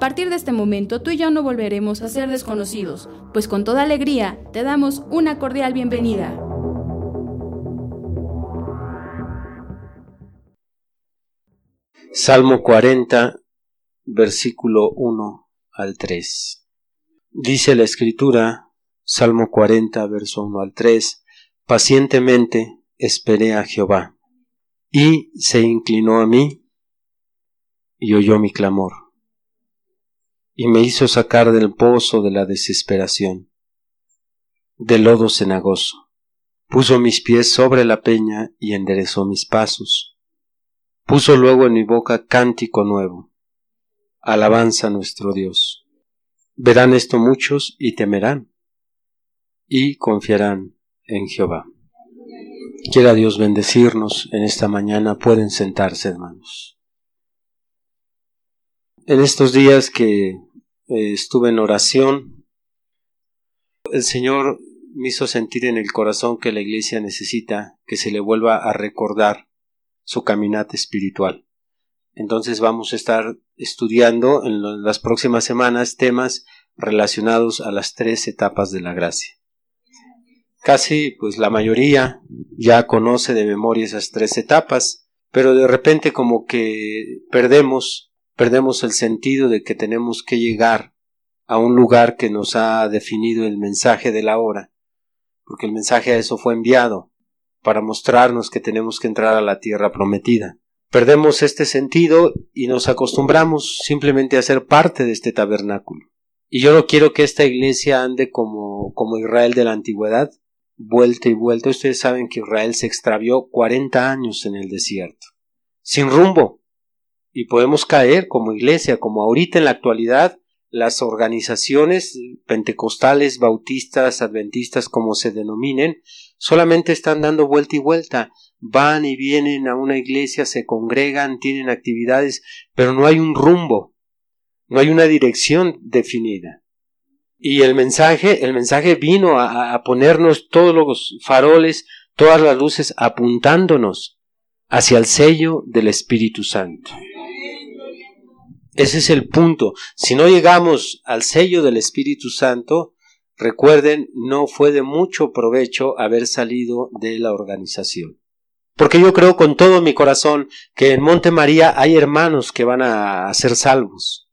A partir de este momento tú y yo no volveremos a ser desconocidos, pues con toda alegría te damos una cordial bienvenida. Salmo 40, versículo 1 al 3. Dice la escritura, Salmo 40, verso 1 al 3, pacientemente esperé a Jehová, y se inclinó a mí, y oyó mi clamor y me hizo sacar del pozo de la desesperación, del lodo cenagoso. Puso mis pies sobre la peña y enderezó mis pasos. Puso luego en mi boca cántico nuevo. Alabanza a nuestro Dios. Verán esto muchos y temerán y confiarán en Jehová. Quiera Dios bendecirnos en esta mañana. Pueden sentarse, hermanos. En estos días que eh, estuve en oración. El Señor me hizo sentir en el corazón que la Iglesia necesita que se le vuelva a recordar su caminata espiritual. Entonces vamos a estar estudiando en las próximas semanas temas relacionados a las tres etapas de la gracia. Casi, pues la mayoría ya conoce de memoria esas tres etapas, pero de repente como que perdemos perdemos el sentido de que tenemos que llegar a un lugar que nos ha definido el mensaje de la hora, porque el mensaje a eso fue enviado, para mostrarnos que tenemos que entrar a la tierra prometida. Perdemos este sentido y nos acostumbramos simplemente a ser parte de este tabernáculo. Y yo no quiero que esta iglesia ande como, como Israel de la antigüedad, vuelta y vuelta. Ustedes saben que Israel se extravió cuarenta años en el desierto, sin rumbo, y podemos caer como iglesia, como ahorita en la actualidad las organizaciones pentecostales, bautistas, adventistas, como se denominen, solamente están dando vuelta y vuelta, van y vienen a una iglesia, se congregan, tienen actividades, pero no hay un rumbo, no hay una dirección definida. Y el mensaje, el mensaje vino a, a ponernos todos los faroles, todas las luces apuntándonos hacia el sello del Espíritu Santo. Ese es el punto. Si no llegamos al sello del Espíritu Santo, recuerden, no fue de mucho provecho haber salido de la organización. Porque yo creo con todo mi corazón que en Monte María hay hermanos que van a ser salvos.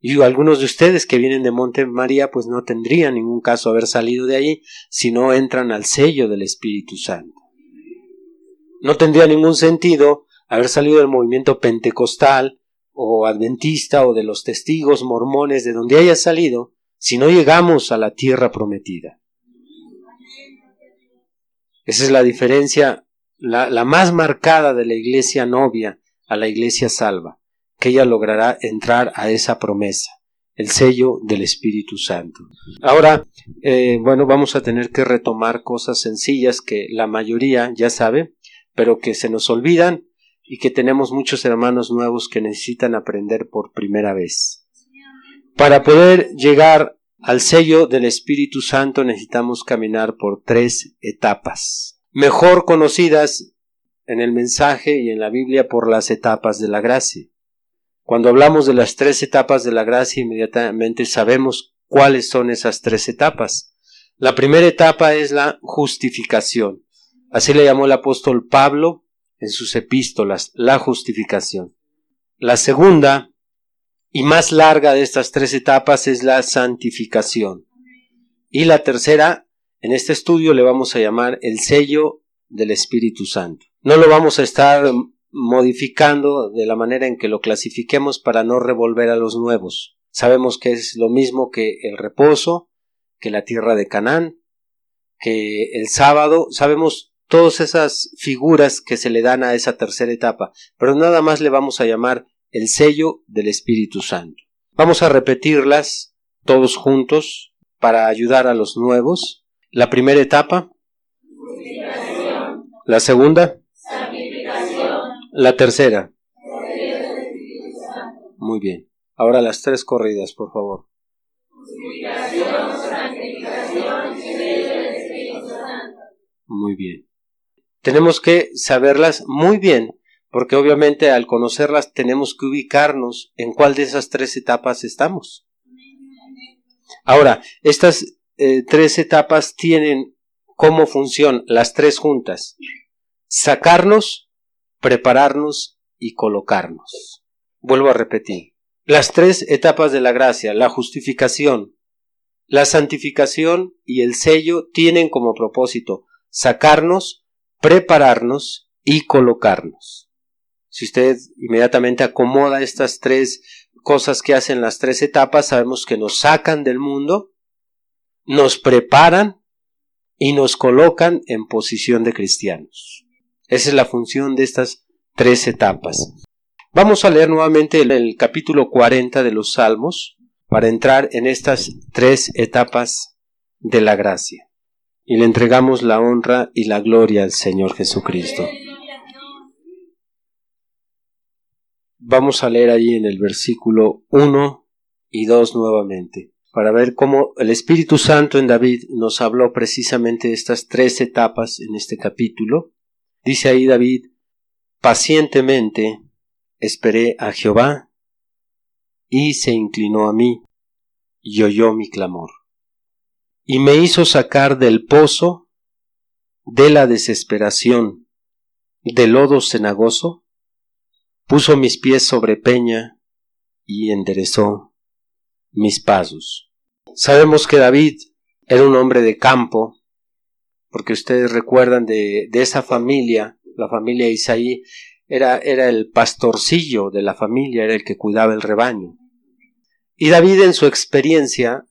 Y algunos de ustedes que vienen de Monte María pues no tendrían ningún caso haber salido de ahí si no entran al sello del Espíritu Santo. No tendría ningún sentido haber salido del movimiento pentecostal o adventista o de los testigos mormones de donde haya salido, si no llegamos a la tierra prometida. Esa es la diferencia, la, más marcada de la iglesia novia a la iglesia salva, que ella logrará entrar a esa promesa, el sello del Espíritu Santo. Ahora, eh, bueno, vamos a tener que retomar cosas sencillas que la mayoría ya sabe, pero que se nos olvidan y que tenemos muchos hermanos nuevos que necesitan aprender por primera vez. Para poder llegar al sello del Espíritu Santo necesitamos caminar por tres etapas, mejor conocidas en el mensaje y en la Biblia por las etapas de la gracia. Cuando hablamos de las tres etapas de la gracia, inmediatamente sabemos cuáles son esas tres etapas. La primera etapa es la justificación. Así le llamó el apóstol Pablo en sus epístolas, la justificación. La segunda y más larga de estas tres etapas es la santificación. Y la tercera, en este estudio le vamos a llamar el sello del Espíritu Santo. No lo vamos a estar modificando de la manera en que lo clasifiquemos para no revolver a los nuevos. Sabemos que es lo mismo que el reposo, que la tierra de Canaán, que el sábado, sabemos todas esas figuras que se le dan a esa tercera etapa, pero nada más le vamos a llamar el sello del Espíritu Santo. Vamos a repetirlas todos juntos para ayudar a los nuevos. La primera etapa. La segunda. La tercera. Muy bien. Ahora las tres corridas, por favor. Muy bien. Tenemos que saberlas muy bien, porque obviamente al conocerlas tenemos que ubicarnos en cuál de esas tres etapas estamos. Ahora, estas eh, tres etapas tienen como función las tres juntas. Sacarnos, prepararnos y colocarnos. Vuelvo a repetir. Las tres etapas de la gracia, la justificación, la santificación y el sello tienen como propósito sacarnos, prepararnos y colocarnos. Si usted inmediatamente acomoda estas tres cosas que hacen las tres etapas, sabemos que nos sacan del mundo, nos preparan y nos colocan en posición de cristianos. Esa es la función de estas tres etapas. Vamos a leer nuevamente el, capítulo 40 de los Salmos para entrar en estas tres etapas de la gracia. Y le entregamos la honra y la gloria al Señor Jesucristo. Vamos a leer ahí en el versículo 1 y 2 nuevamente, para ver cómo el Espíritu Santo en David nos habló precisamente de estas tres etapas en este capítulo. Dice ahí David, pacientemente esperé a Jehová, y se inclinó a mí, y oyó mi clamor, y me hizo sacar del pozo de la desesperación, del lodo cenagoso, puso mis pies sobre peña y enderezó mis pasos. Sabemos que David era un hombre de campo, porque ustedes recuerdan de, de esa familia, la familia Isaí, era, era el pastorcillo de la familia, era el que cuidaba el rebaño. Y David en su experiencia,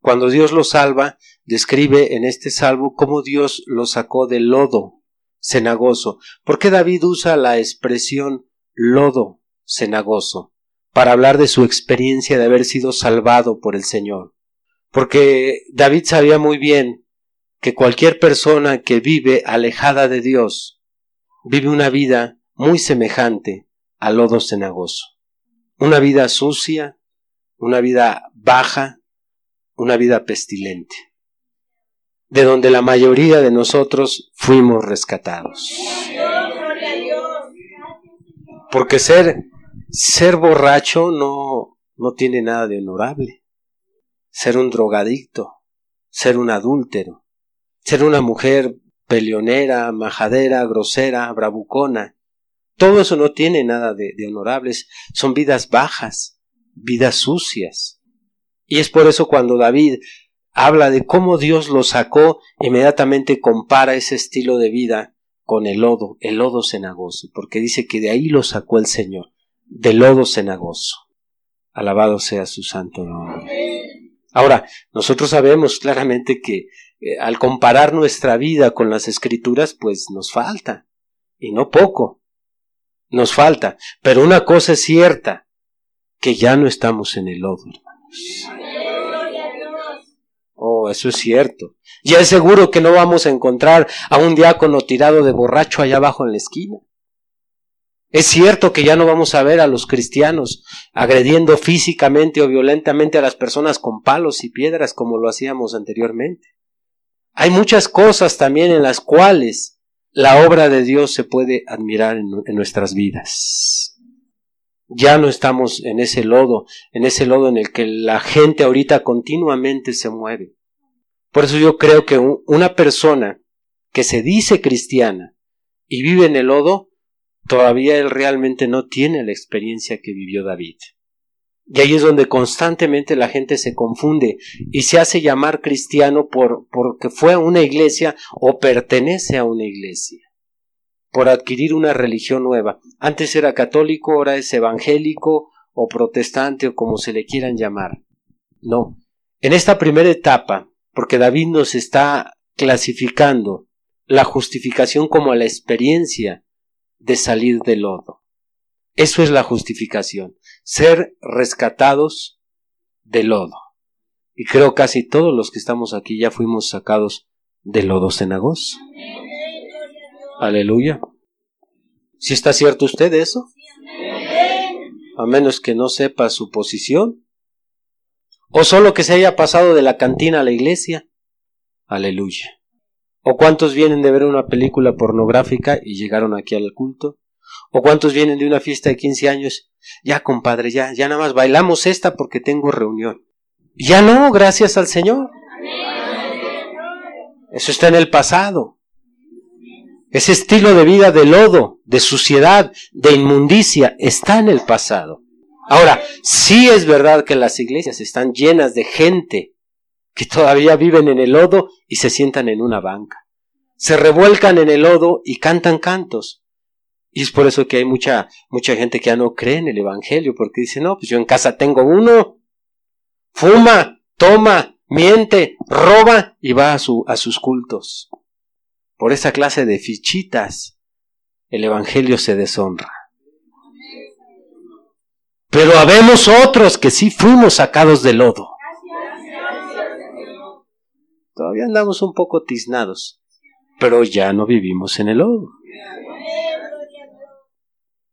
cuando Dios lo salva, describe en este salvo cómo Dios lo sacó del lodo cenagoso. ¿Por qué David usa la expresión lodo cenagoso? Para hablar de su experiencia de haber sido salvado por el Señor. Porque David sabía muy bien que cualquier persona que vive alejada de Dios vive una vida muy semejante al lodo cenagoso. Una vida sucia, una vida baja, una vida pestilente, de donde la mayoría de nosotros fuimos rescatados. Porque ser, ser borracho no, no tiene nada de honorable. Ser un drogadicto, ser un adúltero, ser una mujer peleonera, majadera, grosera, bravucona, todo eso no tiene nada de, honorables, son vidas bajas, vidas sucias. Y es por eso cuando David habla de cómo Dios lo sacó, inmediatamente compara ese estilo de vida con el lodo, el lodo cenagoso, porque dice que de ahí lo sacó el Señor, del lodo cenagoso. Alabado sea su santo nombre. Ahora, nosotros sabemos claramente que eh, al comparar nuestra vida con las escrituras, pues nos falta, y no poco nos falta. Pero una cosa es cierta, que ya no estamos en el lodo, hermanos. Oh, eso es cierto. Ya es seguro que no vamos a encontrar a un diácono tirado de borracho allá abajo en la esquina. Es cierto que ya no vamos a ver a los cristianos agrediendo físicamente o violentamente a las personas con palos y piedras como lo hacíamos anteriormente. Hay muchas cosas también en las cuales la obra de Dios se puede admirar en, nuestras vidas. Ya no estamos en ese lodo, en ese lodo en el que la gente ahorita continuamente se mueve. Por eso yo creo que una persona que se dice cristiana y vive en el lodo, todavía él realmente no tiene la experiencia que vivió David. Y ahí es donde constantemente la gente se confunde y se hace llamar cristiano por, porque fue a una iglesia o pertenece a una iglesia, por adquirir una religión nueva. Antes era católico, ahora es evangélico o protestante o como se le quieran llamar. No. En esta primera etapa porque David nos está clasificando la justificación como la experiencia de salir del lodo. Eso es la justificación, ser rescatados del lodo. Y creo casi todos los que estamos aquí ya fuimos sacados del lodo cenagoso. Aleluya. ¿Si está cierto usted eso? A menos que no sepa su posición. O solo que se haya pasado de la cantina a la iglesia. Aleluya. ¿O cuántos vienen de ver una película pornográfica y llegaron aquí al culto? ¿O cuántos vienen de una fiesta de 15 años? Ya, compadre, ya, ya nada más bailamos esta porque tengo reunión. Ya no, gracias al Señor. Eso está en el pasado. Ese estilo de vida de lodo, de suciedad, de inmundicia, está en el pasado. Ahora, sí es verdad que las iglesias están llenas de gente que todavía viven en el lodo y se sientan en una banca. Se revuelcan en el lodo y cantan cantos. Y es por eso que hay mucha, mucha gente que ya no cree en el Evangelio, porque dice, no, pues yo en casa tengo uno. Fuma, toma, miente, roba y va a, su, a sus cultos. Por esa clase de fichitas, el Evangelio se deshonra. Pero habemos otros que sí fuimos sacados del lodo. Todavía andamos un poco tiznados, pero ya no vivimos en el lodo.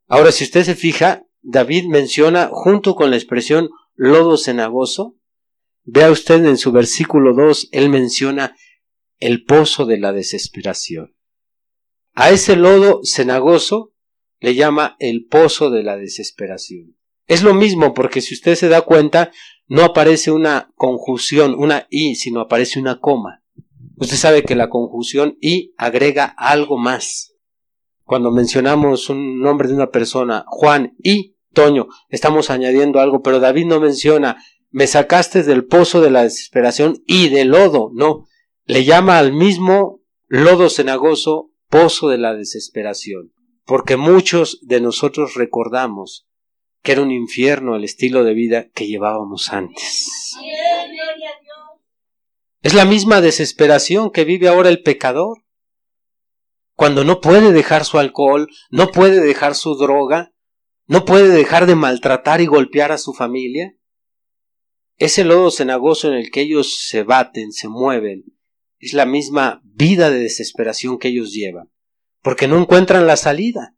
Ahora, si usted se fija, David menciona junto con la expresión lodo cenagoso, vea usted en su versículo 2, él menciona el pozo de la desesperación. A ese lodo cenagoso le llama el pozo de la desesperación. Es lo mismo porque si usted se da cuenta, no aparece una conjunción, una i, sino aparece una coma. Usted sabe que la conjunción i agrega algo más. Cuando mencionamos un nombre de una persona, Juan y Toño, estamos añadiendo algo, pero David no menciona, me sacaste del pozo de la desesperación y del lodo, no, le llama al mismo lodo cenagoso pozo de la desesperación, porque muchos de nosotros recordamos que era un infierno el estilo de vida que llevábamos antes. Es la misma desesperación que vive ahora el pecador. Cuando no puede dejar su alcohol, no puede dejar su droga, no puede dejar de maltratar y golpear a su familia. Ese lodo cenagoso en el que ellos se baten, se mueven, es la misma vida de desesperación que ellos llevan, porque no encuentran la salida,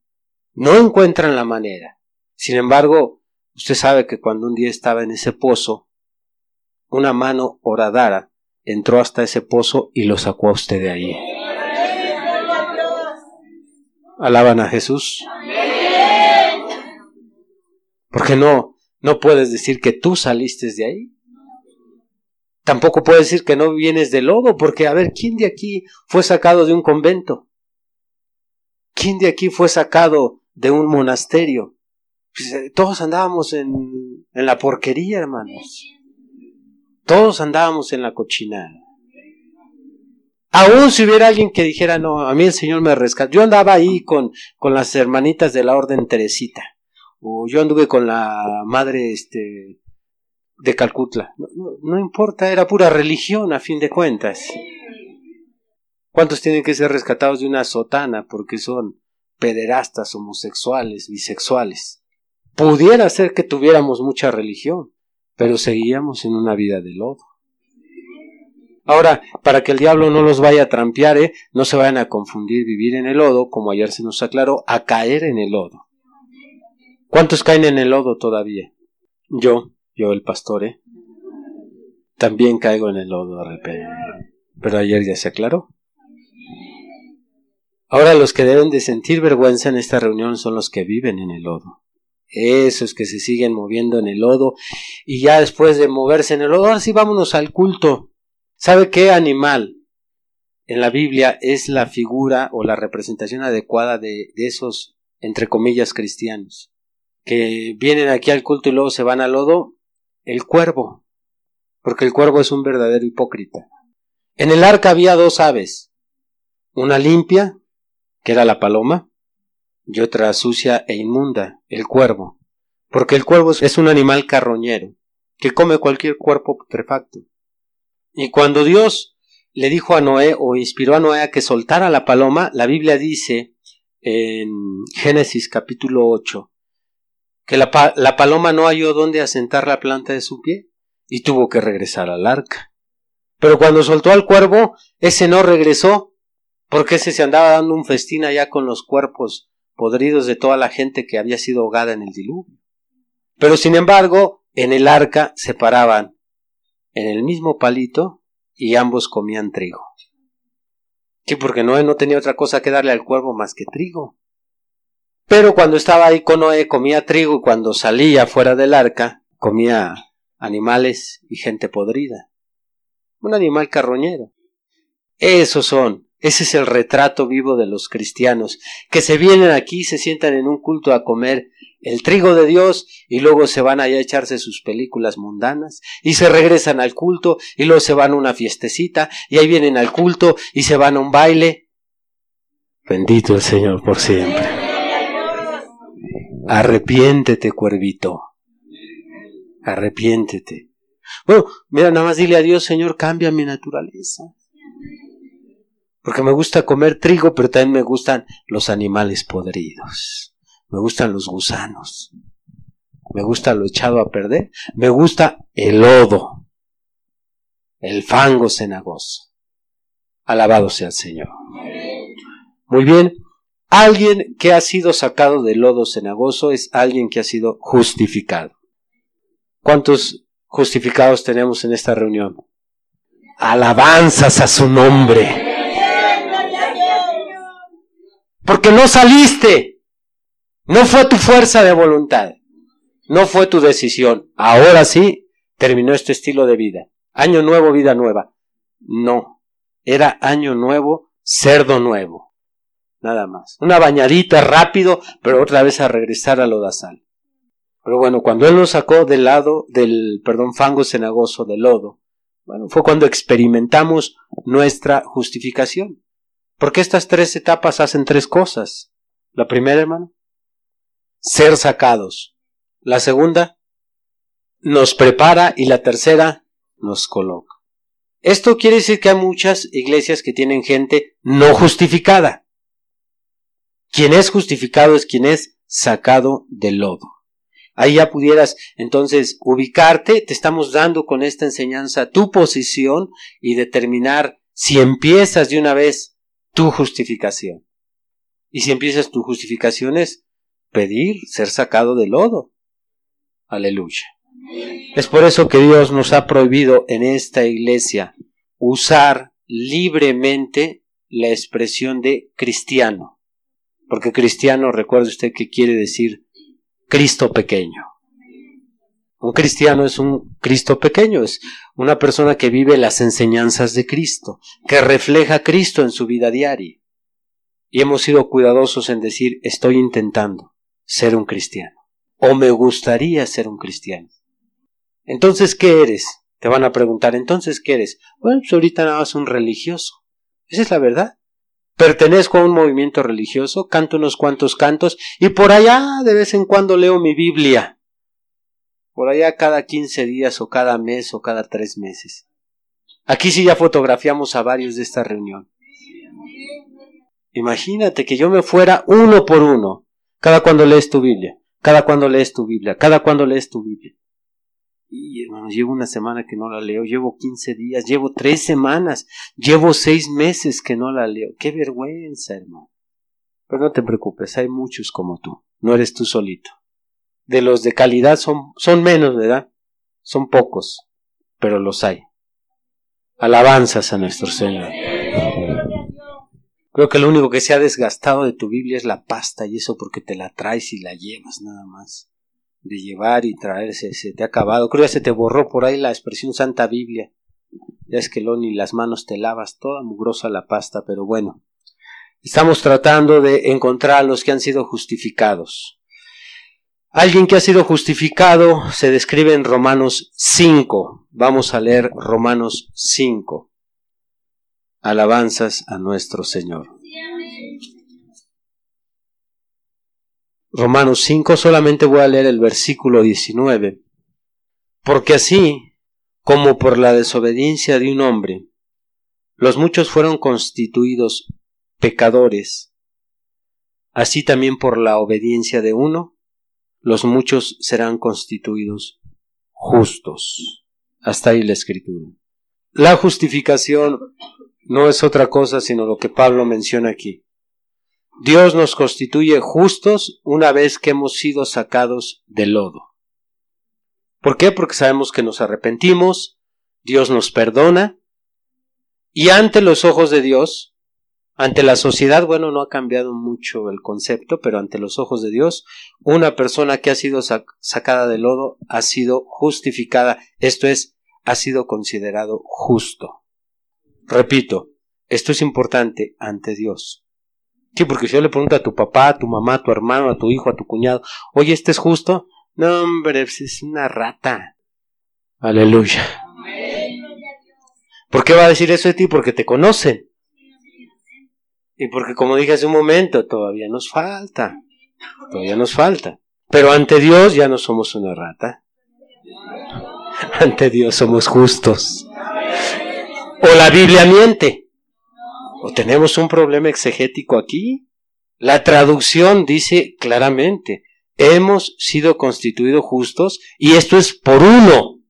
no encuentran la manera. Sin embargo, usted sabe que cuando un día estaba en ese pozo, una mano horadara entró hasta ese pozo y lo sacó a usted de ahí. Alaban a Jesús. Porque no, no puedes decir que tú saliste de ahí. Tampoco puedes decir que no vienes de lodo, porque a ver, ¿quién de aquí fue sacado de un convento? ¿Quién de aquí fue sacado de un monasterio? Pues, eh, todos andábamos en, en la porquería, hermanos. Todos andábamos en la cochinada. Aún si hubiera alguien que dijera, no, a mí el Señor me rescató. Yo andaba ahí con, con las hermanitas de la Orden Teresita. O yo anduve con la madre este, de Calcutla. No, no, importa, era pura religión a fin de cuentas. ¿Cuántos tienen que ser rescatados de una sotana porque son pederastas, homosexuales, bisexuales? Pudiera ser que tuviéramos mucha religión, pero seguíamos en una vida de lodo. Ahora, para que el diablo no los vaya a trampear, ¿eh? no se vayan a confundir vivir en el lodo, como ayer se nos aclaró, a caer en el lodo. ¿Cuántos caen en el lodo todavía? Yo, yo el pastor, ¿eh? También caigo en el lodo de repente. Pero ayer ya se aclaró. Ahora los que deben de sentir vergüenza en esta reunión son los que viven en el lodo esos que se siguen moviendo en el lodo, y ya después de moverse en el lodo, ahora sí vámonos al culto. ¿Sabe qué animal en la Biblia es la figura o la representación adecuada de, de esos, entre comillas, cristianos? Que vienen aquí al culto y luego se van al lodo, el cuervo, porque el cuervo es un verdadero hipócrita. En el arca había dos aves, una limpia, que era la paloma, y otra sucia e inmunda, el cuervo, porque el cuervo es un animal carroñero, que come cualquier cuerpo putrefacto. Y cuando Dios le dijo a Noé o inspiró a Noé a que soltara la paloma, la Biblia dice en Génesis capítulo 8 que la, paloma no halló dónde asentar la planta de su pie y tuvo que regresar al arca. Pero cuando soltó al cuervo, ese no regresó, porque ese se andaba dando un festín allá con los cuerpos podridos de toda la gente que había sido ahogada en el diluvio. Pero sin embargo, en el arca se paraban en el mismo palito y ambos comían trigo. Sí, porque Noé no tenía otra cosa que darle al cuervo más que trigo. Pero cuando estaba ahí con Noé comía trigo y cuando salía fuera del arca comía animales y gente podrida. Un animal carroñero. Esos son, ese es el retrato vivo de los cristianos, que se vienen aquí, se sientan en un culto a comer el trigo de Dios y luego se van allá a echarse sus películas mundanas y se regresan al culto y luego se van a una fiestecita y ahí vienen al culto y se van a un baile. Bendito el Señor por siempre. Arrepiéntete, cuervito. Arrepiéntete. Bueno, mira, nada más dile a Dios, Señor, cambia mi naturaleza. Porque me gusta comer trigo, pero también me gustan los animales podridos me gustan los gusanos, me gusta lo echado a perder, me gusta el lodo, el fango cenagoso. Alabado sea el Señor. Muy bien, alguien que ha sido sacado del lodo cenagoso es alguien que ha sido justificado. ¿Cuántos justificados tenemos en esta reunión? Alabanzas a su nombre. Porque no saliste no fue tu fuerza de voluntad. No fue tu decisión. Ahora sí, terminó este estilo de vida. Año nuevo, vida nueva. No. Era año nuevo, cerdo nuevo. Nada más. Una bañadita rápido, pero otra vez a regresar a lodazal. Pero bueno, cuando él nos sacó del lado del, perdón, fango cenagoso, del lodo, bueno, fue cuando experimentamos nuestra justificación. Porque estas tres etapas hacen tres cosas. La primera, hermano, ser sacados. La segunda, nos prepara y la tercera, nos coloca. Esto quiere decir que hay muchas iglesias que tienen gente no justificada. Quien es justificado es quien es sacado del lodo. Ahí ya pudieras entonces ubicarte, te estamos dando con esta enseñanza tu posición y determinar si empiezas de una vez tu justificación. Y si empiezas tu justificación es pedir ser sacado del lodo. Aleluya. Es por eso que Dios nos ha prohibido en esta iglesia usar libremente la expresión de cristiano. Porque cristiano, recuerde usted que quiere decir Cristo pequeño. Un cristiano es un Cristo pequeño, es una persona que vive las enseñanzas de Cristo, que refleja Cristo en su vida diaria. Y hemos sido cuidadosos en decir estoy intentando ser un cristiano. O me gustaría ser un cristiano. Entonces, ¿qué eres? Te van a preguntar, entonces, ¿qué eres? Bueno, pues ahorita nada más un religioso. Esa es la verdad. Pertenezco a un movimiento religioso, canto unos cuantos cantos y por allá de vez en cuando leo mi Biblia. Por allá cada quince días o cada mes o cada tres meses. Aquí sí ya fotografiamos a varios de esta reunión. Imagínate que yo me fuera uno por uno cada cuando lees tu Biblia, cada cuando lees tu Biblia, cada cuando lees tu Biblia. Y hermanos, llevo una semana que no la leo, llevo 15 días, llevo tres semanas, llevo seis meses que no la leo. Qué vergüenza, hermano. Pero no te preocupes, hay muchos como tú, no eres tú solito. De los de calidad son, son menos, ¿verdad? Son pocos, pero los hay. Alabanzas a nuestro Señor. Creo que lo único que se ha desgastado de tu Biblia es la pasta y eso porque te la traes y la llevas nada más. De llevar y traerse, se te ha acabado. Creo que se te borró por ahí la expresión Santa Biblia. Ya es que lo ni las manos te lavas, toda mugrosa la pasta, pero bueno. Estamos tratando de encontrar a los que han sido justificados. Alguien que ha sido justificado se describe en Romanos 5. Vamos a leer Romanos 5 alabanzas a nuestro Señor. Romanos 5 solamente voy a leer el versículo 19. Porque así como por la desobediencia de un hombre, los muchos fueron constituidos pecadores, así también por la obediencia de uno, los muchos serán constituidos justos. Hasta ahí la escritura. La justificación no es otra cosa sino lo que Pablo menciona aquí. Dios nos constituye justos una vez que hemos sido sacados del lodo. ¿Por qué? Porque sabemos que nos arrepentimos, Dios nos perdona, y ante los ojos de Dios, ante la sociedad, bueno, no ha cambiado mucho el concepto, pero ante los ojos de Dios, una persona que ha sido sacada del lodo ha sido justificada, esto es, ha sido considerado justo. Repito, esto es importante ante Dios. Sí, porque si yo le pregunto a tu papá, a tu mamá, a tu hermano, a tu hijo, a tu cuñado, oye, ¿este es justo? No, hombre, pues es una rata. Aleluya. ¿Por qué va a decir eso de ti? Porque te conocen. Y porque, como dije hace un momento, todavía nos falta. Todavía nos falta. Pero ante Dios ya no somos una rata. Ante Dios somos justos. O la Biblia miente. ¿O tenemos un problema exegético aquí? La traducción dice claramente, hemos sido constituidos justos y esto es por uno,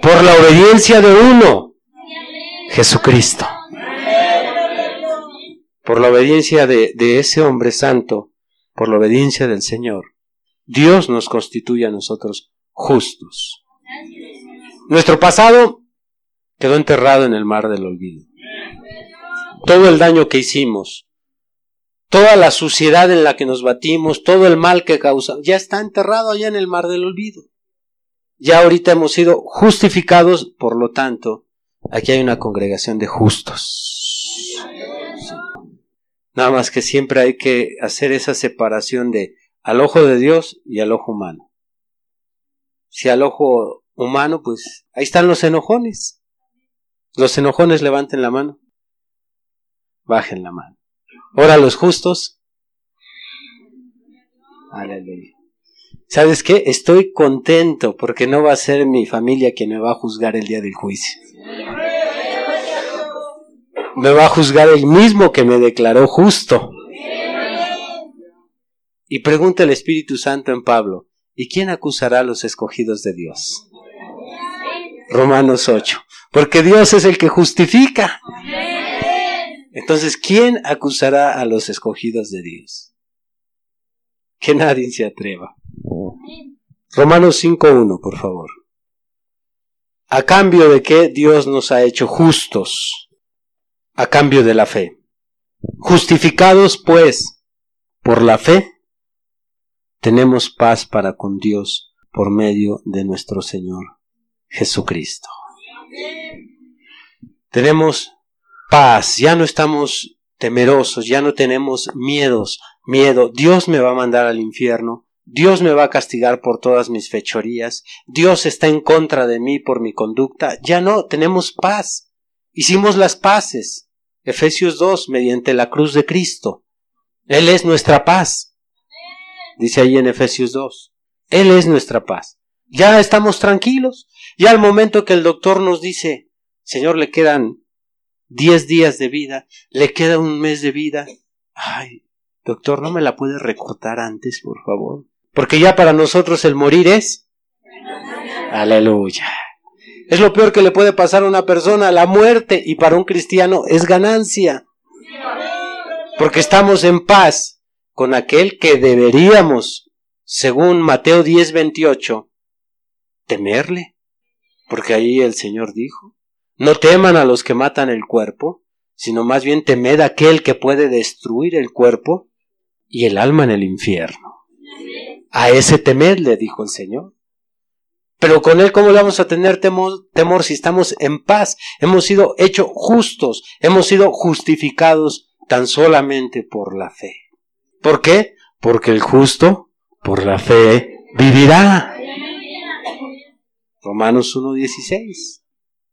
por la obediencia de uno, Jesucristo. Por la obediencia de, de ese hombre santo, por la obediencia del Señor, Dios nos constituye a nosotros justos. Nuestro pasado quedó enterrado en el mar del olvido todo el daño que hicimos, toda la suciedad en la que nos batimos, todo el mal que causamos, ya está enterrado allá en el mar del olvido. Ya ahorita hemos sido justificados, por lo tanto, aquí hay una congregación de justos. Nada más que siempre hay que hacer esa separación de al ojo de Dios y al ojo humano. Si al ojo humano, pues ahí están los enojones. Los enojones levanten la mano bajen la mano. Ahora los justos. Aleluya. ¿Sabes qué? Estoy contento porque no va a ser mi familia quien me va a juzgar el día del juicio. Me va a juzgar el mismo que me declaró justo. Y pregunta el Espíritu Santo en Pablo, ¿y quién acusará a los escogidos de Dios? Romanos 8. Porque Dios es el que justifica. Entonces, ¿quién acusará a los escogidos de Dios? Que nadie se atreva. Romanos 5.1, por favor. A cambio de que Dios nos ha hecho justos, a cambio de la fe. Justificados, pues, por la fe, tenemos paz para con Dios por medio de nuestro Señor Jesucristo. Tenemos paz, ya no estamos temerosos, ya no tenemos miedos, miedo, Dios me va a mandar al infierno, Dios me va a castigar por todas mis fechorías, Dios está en contra de mí por mi conducta, ya no, tenemos paz. Hicimos las paces. Efesios 2, mediante la cruz de Cristo. Él es nuestra paz. Dice ahí en Efesios 2. Él es nuestra paz. Ya estamos tranquilos. Ya al momento que el doctor nos dice, Señor, le quedan 10 días de vida, le queda un mes de vida. Ay, doctor, ¿no me la puede recortar antes, por favor? Porque ya para nosotros el morir es... Aleluya. Es lo peor que le puede pasar a una persona, la muerte, y para un cristiano es ganancia. Porque estamos en paz con aquel que deberíamos, según Mateo 10, 28, temerle. Porque ahí el Señor dijo, no teman a los que matan el cuerpo, sino más bien temed a aquel que puede destruir el cuerpo y el alma en el infierno. A ese temed, le dijo el Señor. Pero con él, ¿cómo vamos a tener temor, temor si estamos en paz? Hemos sido hechos justos, hemos sido justificados tan solamente por la fe. ¿Por qué? Porque el justo, por la fe, vivirá. Romanos 1.16.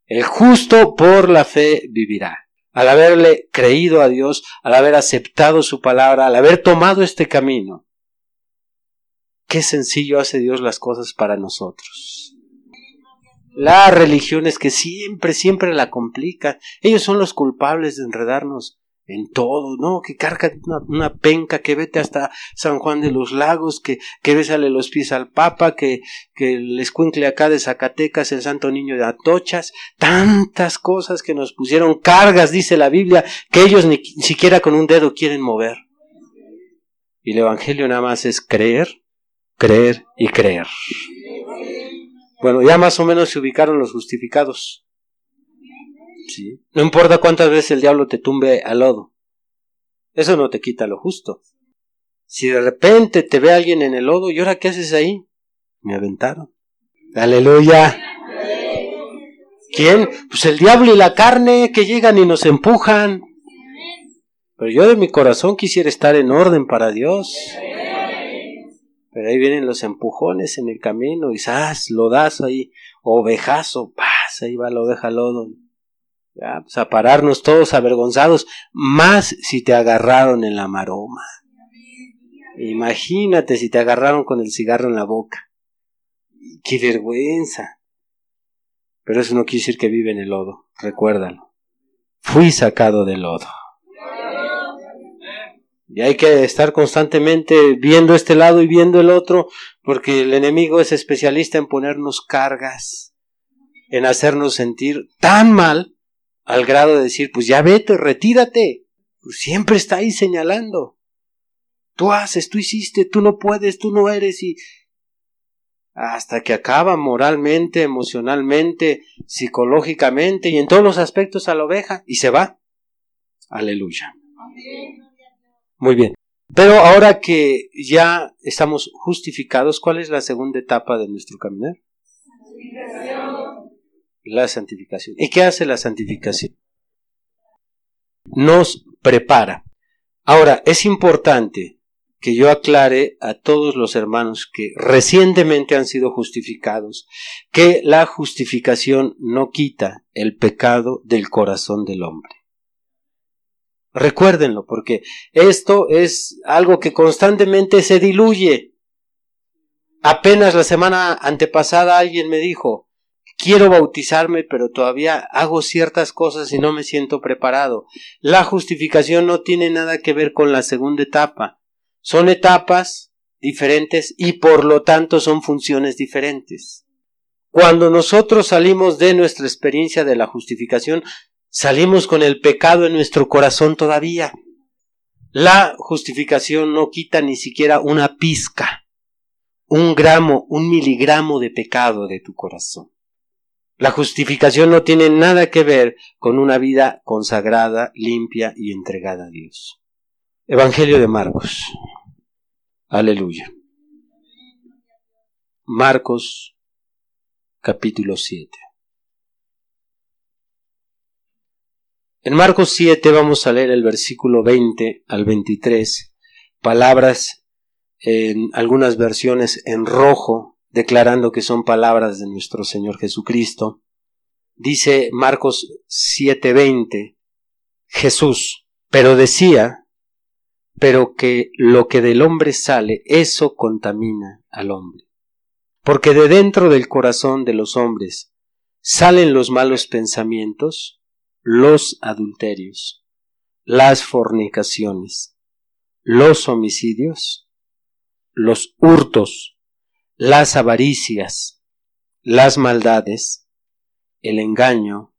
El justo por la fe vivirá. Al haberle creído a Dios, al haber aceptado su palabra, al haber tomado este camino. Qué sencillo hace Dios las cosas para nosotros. Las religiones que siempre, siempre la complican. Ellos son los culpables de enredarnos en todo, ¿no? Que carga una, penca, que vete hasta San Juan de los Lagos, que, que bésale los pies al Papa, que, que el acá de Zacatecas, el Santo Niño de Atochas, tantas cosas que nos pusieron cargas, dice la Biblia, que ellos ni siquiera con un dedo quieren mover. Y el Evangelio nada más es creer, creer y creer. Bueno, ya más o menos se ubicaron los justificados. ¿Sí? No importa cuántas veces el diablo te tumbe al lodo. Eso no te quita lo justo. Si de repente te ve alguien en el lodo, ¿y ahora qué haces ahí? Me aventaron. Aleluya. ¿Quién? Pues el diablo y la carne que llegan y nos empujan. Pero yo de mi corazón quisiera estar en orden para Dios. Pero ahí vienen los empujones en el camino y ¡zas! Lodazo ahí, ovejazo, ¡paz! Ahí va la oveja lodo. Pues a pararnos todos avergonzados, más si te agarraron en la maroma. Imagínate si te agarraron con el cigarro en la boca. ¡Qué vergüenza! Pero eso no quiere decir que vive en el lodo, recuérdalo. Fui sacado del lodo. Y hay que estar constantemente viendo este lado y viendo el otro, porque el enemigo es especialista en ponernos cargas, en hacernos sentir tan mal al grado de decir, pues ya vete, retírate. Pues siempre está ahí señalando. Tú haces, tú hiciste, tú no puedes, tú no eres y hasta que acaba moralmente, emocionalmente, psicológicamente y en todos los aspectos a la oveja y se va. Aleluya. Muy bien. Pero ahora que ya estamos justificados, ¿cuál es la segunda etapa de nuestro caminar? La santificación. ¿Y qué hace la santificación? Nos prepara. Ahora, es importante que yo aclare a todos los hermanos que recientemente han sido justificados que la justificación no quita el pecado del corazón del hombre. Recuérdenlo, porque esto es algo que constantemente se diluye. Apenas la semana antepasada alguien me dijo, quiero bautizarme, pero todavía hago ciertas cosas y no me siento preparado. La justificación no tiene nada que ver con la segunda etapa. Son etapas diferentes y por lo tanto son funciones diferentes. Cuando nosotros salimos de nuestra experiencia de la justificación, salimos con el pecado en nuestro corazón todavía. La justificación no quita ni siquiera una pizca, un gramo, un miligramo de pecado de tu corazón. La justificación no tiene nada que ver con una vida consagrada, limpia y entregada a Dios. Evangelio de Marcos. Aleluya. Marcos capítulo 7. En Marcos 7 vamos a leer el versículo 20 al 23, palabras en algunas versiones en rojo, declarando que son palabras de nuestro Señor Jesucristo. Dice Marcos 7:20, Jesús, pero decía, pero que lo que del hombre sale, eso contamina al hombre. Porque de dentro del corazón de los hombres salen los malos pensamientos, los adulterios, las fornicaciones, los homicidios, los hurtos, las avaricias, las maldades, el engaño,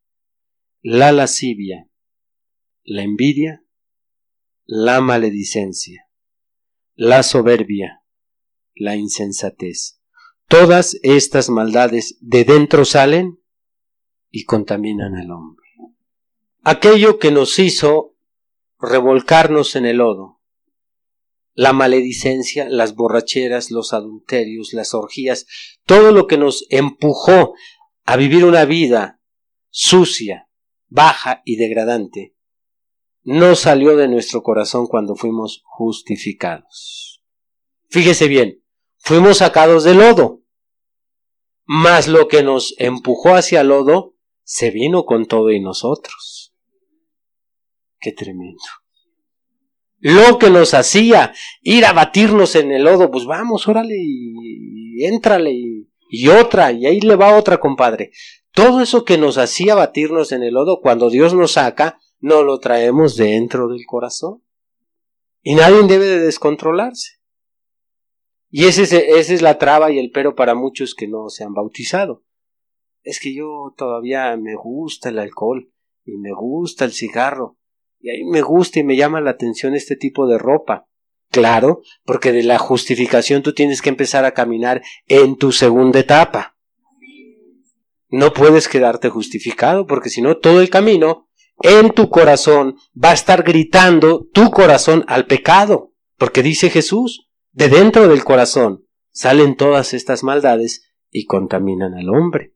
la lascivia, la envidia, la maledicencia, la soberbia, la insensatez. Todas estas maldades de dentro salen y contaminan al hombre aquello que nos hizo revolcarnos en el lodo, la maledicencia, las borracheras, los adulterios, las orgías, todo lo que nos empujó a vivir una vida sucia, baja y degradante, no salió de nuestro corazón cuando fuimos justificados. Fíjese bien, fuimos sacados del lodo, mas lo que nos empujó hacia el lodo se vino con todo y nosotros. Qué tremendo. Lo que nos hacía ir a batirnos en el lodo, pues vamos, órale y, éntrale y, y otra, y ahí le va otra, compadre. Todo eso que nos hacía batirnos en el lodo, cuando Dios nos saca, no lo traemos dentro del corazón. Y nadie debe de descontrolarse. Y ese, esa es la traba y el pero para muchos que no se han bautizado. Es que yo todavía me gusta el alcohol y me gusta el cigarro y ahí me gusta y me llama la atención este tipo de ropa. Claro, porque de la justificación tú tienes que empezar a caminar en tu segunda etapa. No puedes quedarte justificado porque si no todo el camino en tu corazón va a estar gritando tu corazón al pecado. Porque dice Jesús, de dentro del corazón salen todas estas maldades y contaminan al hombre.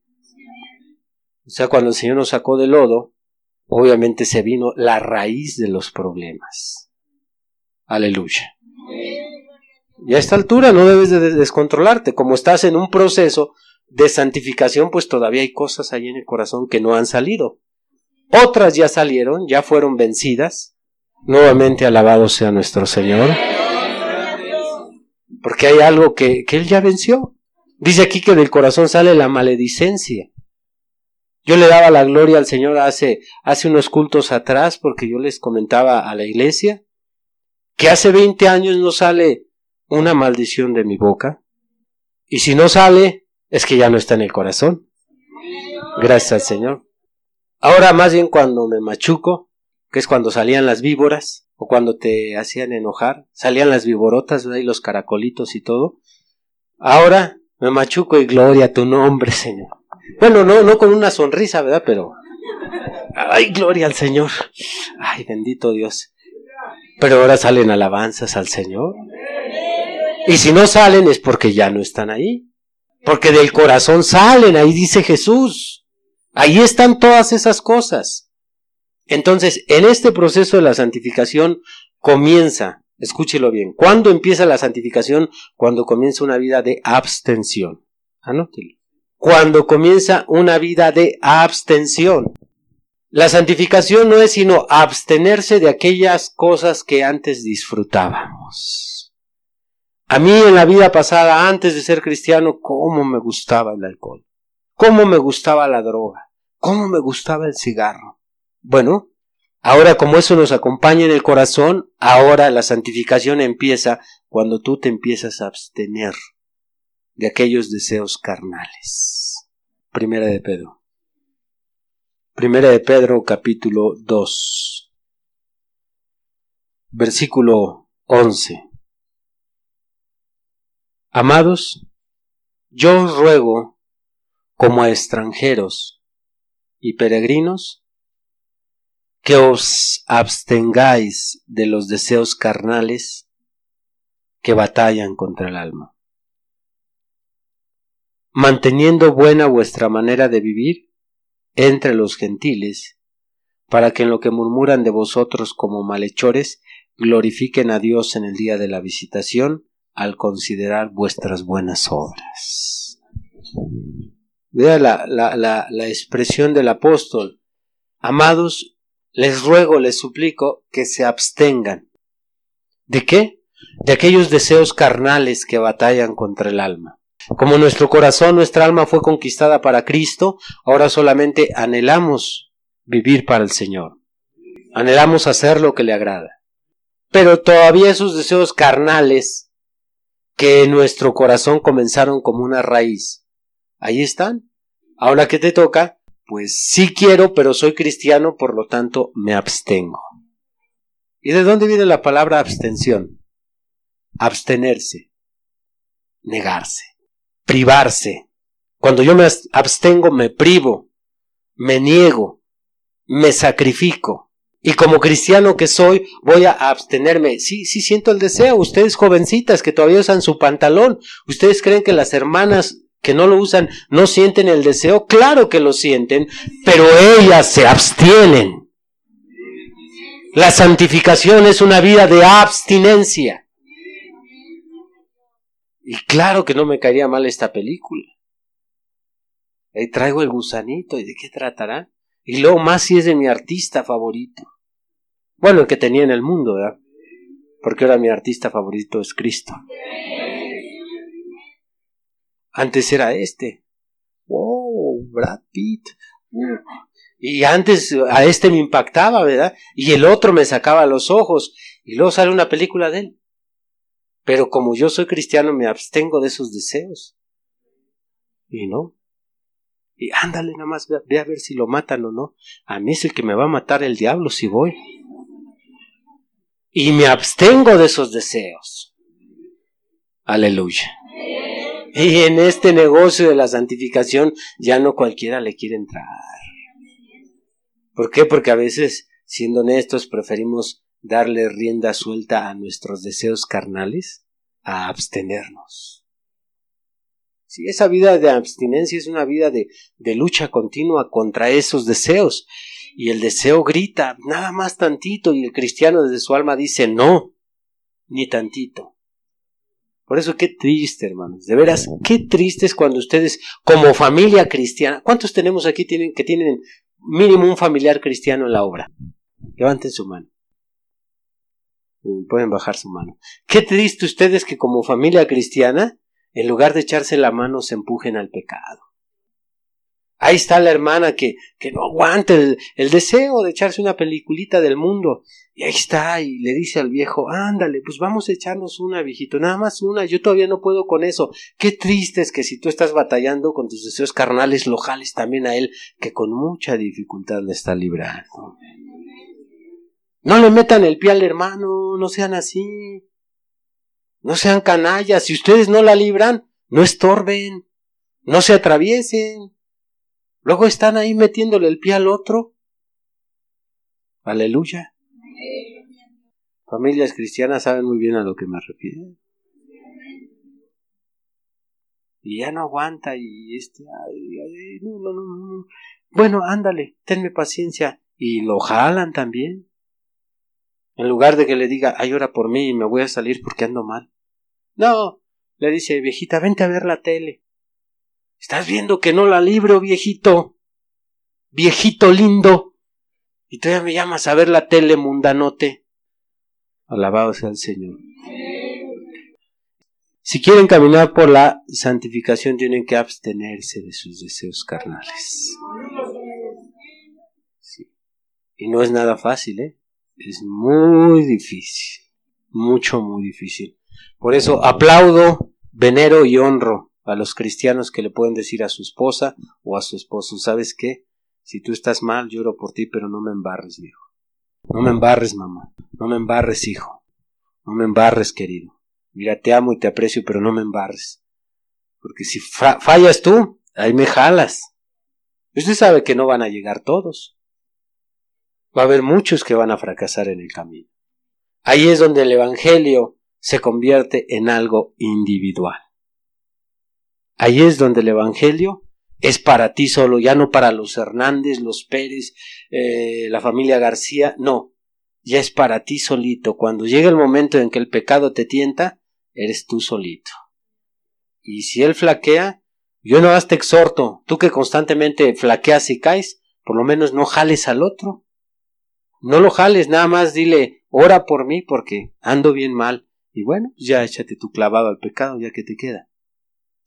O sea, cuando el Señor nos sacó del lodo, obviamente se vino la raíz de los problemas. Aleluya. Y a esta altura no debes de descontrolarte. Como estás en un proceso de santificación, pues todavía hay cosas ahí en el corazón que no han salido. Otras ya salieron, ya fueron vencidas. Nuevamente alabado sea nuestro Señor. Porque hay algo que, que Él ya venció. Dice aquí que del corazón sale la maledicencia. Yo le daba la gloria al Señor hace, hace unos cultos atrás porque yo les comentaba a la iglesia que hace 20 años no sale una maldición de mi boca. Y si no sale, es que ya no está en el corazón. Gracias al Señor. Ahora más bien cuando me machuco, que es cuando salían las víboras, o cuando te hacían enojar, salían las víborotas, y los caracolitos y todo. Ahora me machuco y gloria a tu nombre, Señor. Bueno, no, no con una sonrisa, ¿verdad? Pero. Ay, gloria al Señor. Ay, bendito Dios. Pero ahora salen alabanzas al Señor. Y si no salen es porque ya no están ahí. Porque del corazón salen, ahí dice Jesús. Ahí están todas esas cosas. Entonces, en este proceso de la santificación comienza, escúchelo bien, ¿cuándo empieza la santificación? Cuando comienza una vida de abstención. Anótelo. Cuando comienza una vida de abstención. La santificación no es sino abstenerse de aquellas cosas que antes disfrutábamos. A mí en la vida pasada, antes de ser cristiano, cómo me gustaba el alcohol, cómo me gustaba la droga, cómo me gustaba el cigarro. Bueno, ahora como eso nos acompaña en el corazón, ahora la santificación empieza cuando tú te empiezas a abstener de aquellos deseos carnales. Primera de Pedro. Primera de Pedro capítulo 2 versículo 11 Amados, yo os ruego como a extranjeros y peregrinos que os abstengáis de los deseos carnales que batallan contra el alma, manteniendo buena vuestra manera de vivir entre los gentiles, para que en lo que murmuran de vosotros como malhechores, glorifiquen a Dios en el día de la visitación, al considerar vuestras buenas obras. Vea la, la, la, la expresión del apóstol. Amados, les ruego, les suplico que se abstengan. ¿De qué? De aquellos deseos carnales que batallan contra el alma. Como nuestro corazón, nuestra alma fue conquistada para Cristo, ahora solamente anhelamos vivir para el Señor. Anhelamos hacer lo que le agrada. Pero todavía esos deseos carnales que en nuestro corazón comenzaron como una raíz, ahí están. Ahora que te toca, pues sí quiero, pero soy cristiano, por lo tanto me abstengo. ¿Y de dónde viene la palabra abstención? Abstenerse, negarse privarse. Cuando yo me abstengo, me privo, me niego, me sacrifico. Y como cristiano que soy, voy a abstenerme. Sí, sí siento el deseo. Ustedes jovencitas que todavía usan su pantalón, ¿ustedes creen que las hermanas que no lo usan no sienten el deseo? Claro que lo sienten, pero ellas se abstienen. La santificación es una vida de abstinencia. Y claro que no me caería mal esta película. Ahí traigo el gusanito, ¿y de qué tratará? Y luego más si es de mi artista favorito. Bueno, el que tenía en el mundo, ¿verdad? Porque ahora mi artista favorito es Cristo. Antes era este. ¡Wow! Brad Pitt. Y antes a este me impactaba, ¿verdad? Y el otro me sacaba los ojos. Y luego sale una película de él. Pero como yo soy cristiano, me abstengo de esos deseos. Y no. Y ándale, nada más, ve a ver si lo matan o no. A mí es el que me va a matar el diablo si voy. Y me abstengo de esos deseos. Aleluya. Y en este negocio de la santificación ya no cualquiera le quiere entrar. ¿Por qué? Porque a veces, siendo honestos, preferimos darle rienda suelta a nuestros deseos carnales a abstenernos. Si esa vida de abstinencia es una vida de, de lucha continua contra esos deseos. Y el deseo grita, nada más tantito, y el cristiano desde su alma dice, no, ni tantito. Por eso qué triste, hermanos. De veras, qué triste es cuando ustedes, como familia cristiana, ¿cuántos tenemos aquí tienen, que tienen mínimo un familiar cristiano en la obra? Levanten su mano. Pueden bajar su mano. Qué triste ustedes que como familia cristiana en lugar de echarse la mano se empujen al pecado. Ahí está la hermana que, que no aguanta el, el, deseo de echarse una peliculita del mundo. Y ahí está, y le dice al viejo, ándale, pues vamos a echarnos una, viejito, nada más una, yo todavía no puedo con eso. Qué triste es que si tú estás batallando con tus deseos carnales, lo jales también a él, que con mucha dificultad le está librando. No le metan el pie al hermano, no sean así. No sean canallas, si ustedes no la libran, no estorben, no se atraviesen. Luego están ahí metiéndole el pie al otro. Aleluya. Familias cristianas saben muy bien a lo que me refiero. Y ya no aguanta y este, ay, no, no, no, no. Bueno, ándale, tenme paciencia. Y lo jalan también. En lugar de que le diga, ay, ora por mí y me voy a salir porque ando mal. No, le dice, viejita, vente a ver la tele. ¿Estás viendo que no la libro, viejito? Viejito lindo. Y todavía me llamas a ver la tele, mundanote. Alabado sea el Señor. Si quieren caminar por la santificación, tienen que abstenerse de sus deseos carnales. Y no es nada fácil, ¿eh? Es muy difícil, mucho, muy difícil. Por eso aplaudo, venero y honro a los cristianos que le pueden decir a su esposa o a su esposo, ¿sabes qué? Si tú estás mal, lloro por ti, pero no me embarres, hijo. No me embarres, mamá. No me embarres, hijo. No me embarres, querido. Mira, te amo y te aprecio, pero no me embarres. Porque si fallas tú, ahí me jalas. Usted sabe que no van a llegar todos. Va a haber muchos que van a fracasar en el camino. Ahí es donde el Evangelio se convierte en algo individual. Ahí es donde el Evangelio es para ti solo, ya no para los Hernández, los Pérez, eh, la familia García, no, ya es para ti solito. Cuando llega el momento en que el pecado te tienta, eres tú solito. Y si él flaquea, yo no te exhorto, tú que constantemente flaqueas y caes, por lo menos no jales al otro. No lo jales, nada más dile, ora por mí porque ando bien mal. Y bueno, ya échate tu clavado al pecado, ya que te queda.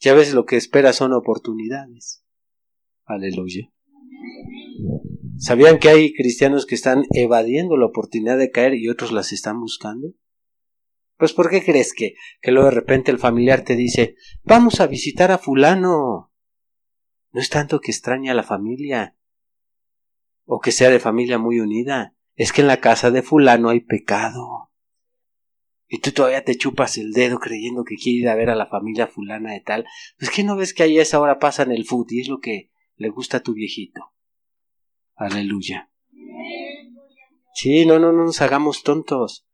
Ya ves lo que esperas son oportunidades. Aleluya. ¿Sabían que hay cristianos que están evadiendo la oportunidad de caer y otros las están buscando? Pues ¿por qué crees que, que luego de repente el familiar te dice, vamos a visitar a fulano? No es tanto que extraña a la familia o que sea de familia muy unida, es que en la casa de fulano hay pecado. Y tú todavía te chupas el dedo creyendo que quiere ir a ver a la familia fulana de tal. Pues que no ves que ahí a esa hora pasan el fútbol y es lo que le gusta a tu viejito. Aleluya. Sí, no, no, no nos hagamos tontos.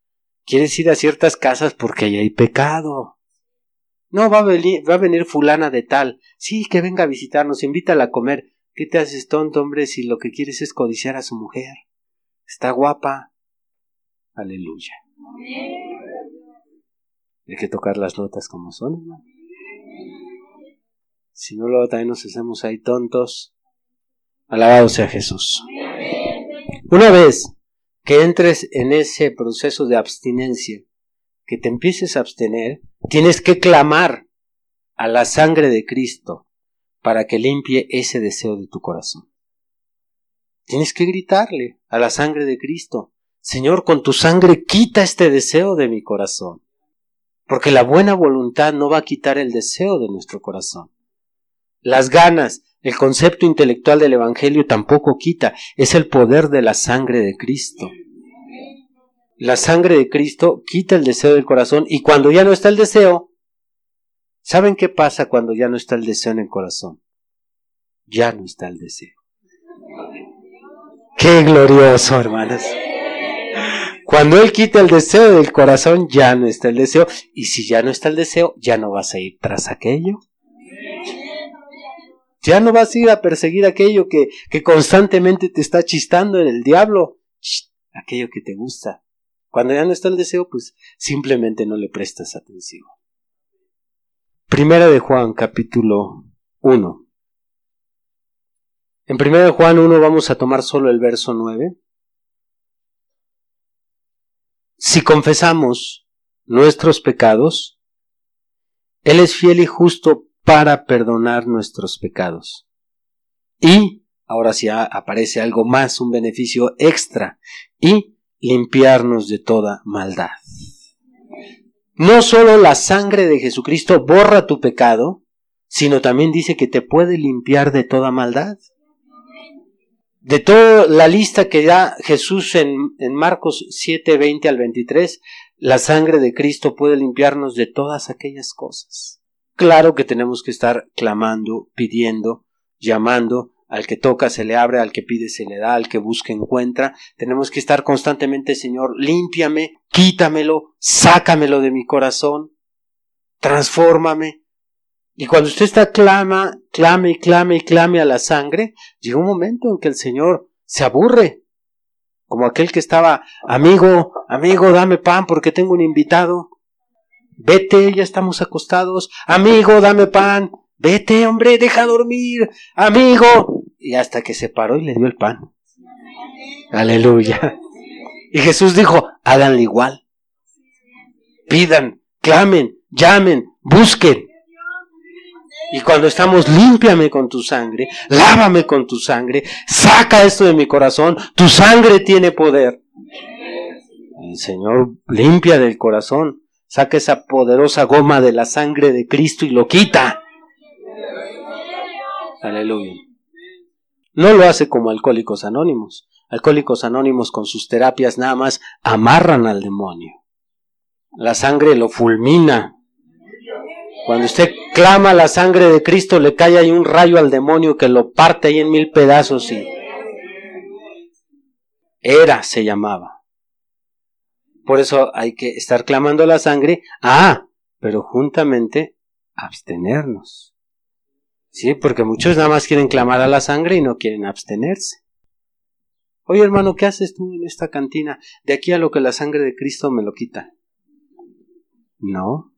Quieres ir a ciertas casas porque ahí hay pecado. No, va a, venir, va a venir fulana de tal. Sí, que venga a visitarnos, invítala a comer. ¿Qué te haces tonto, hombre, si lo que quieres es codiciar a su mujer? Está guapa. Aleluya. Hay que tocar las notas como son, Si no, luego también nos hacemos ahí tontos. Alabado sea Jesús. Una vez que entres en ese proceso de abstinencia, que te empieces a abstener, tienes que clamar a la sangre de Cristo para que limpie ese deseo de tu corazón. Tienes que gritarle a la sangre de Cristo, Señor, con tu sangre quita este deseo de mi corazón. Porque la buena voluntad no va a quitar el deseo de nuestro corazón. Las ganas, el concepto intelectual del Evangelio tampoco quita, es el poder de la sangre de Cristo. La sangre de Cristo quita el deseo del corazón y cuando ya no está el deseo, ¿saben qué pasa cuando ya no está el deseo en el corazón? Ya no está el deseo. Qué glorioso, hermanos. Cuando Él quita el deseo del corazón, ya no está el deseo. Y si ya no está el deseo, ya no vas a ir tras aquello. Ya no vas a ir a perseguir aquello que, que constantemente te está chistando en el diablo. aquello que te gusta. Cuando ya no está el deseo, pues simplemente no le prestas atención. Primera de Juan, capítulo 1. En 1 Juan 1 vamos a tomar solo el verso 9. Si confesamos nuestros pecados, Él es fiel y justo para perdonar nuestros pecados. Y, ahora sí aparece algo más, un beneficio extra, y limpiarnos de toda maldad. No solo la sangre de Jesucristo borra tu pecado, sino también dice que te puede limpiar de toda maldad de toda la lista que da Jesús en, en Marcos 7, 20 al 23, la sangre de Cristo puede limpiarnos de todas aquellas cosas. Claro que tenemos que estar clamando, pidiendo, llamando, al que toca se le abre, al que pide se le da, al que busca encuentra. Tenemos que estar constantemente, Señor, límpiame, quítamelo, sácamelo de mi corazón, transfórmame, y cuando usted está clama, clame y clame y clame a la sangre, llega un momento en que el Señor se aburre. Como aquel que estaba, amigo, amigo, dame pan porque tengo un invitado. Vete, ya estamos acostados. Amigo, dame pan. Vete, hombre, deja dormir. Amigo. Y hasta que se paró y le dio el pan. Aleluya. Y Jesús dijo, háganle igual. Pidan, clamen, llamen, busquen. Y cuando estamos, límpiame con tu sangre, lávame con tu sangre, saca esto de mi corazón, tu sangre tiene poder. El Señor limpia del corazón, saca esa poderosa goma de la sangre de Cristo y lo quita. Aleluya. No lo hace como alcohólicos anónimos. Alcohólicos anónimos con sus terapias nada más amarran al demonio. La sangre lo fulmina, cuando usted clama la sangre de Cristo, le cae ahí un rayo al demonio que lo parte ahí en mil pedazos y era se llamaba. Por eso hay que estar clamando la sangre. Ah, pero juntamente abstenernos. Sí, porque muchos nada más quieren clamar a la sangre y no quieren abstenerse. Oye hermano, ¿qué haces tú en esta cantina? De aquí a lo que la sangre de Cristo me lo quita. No,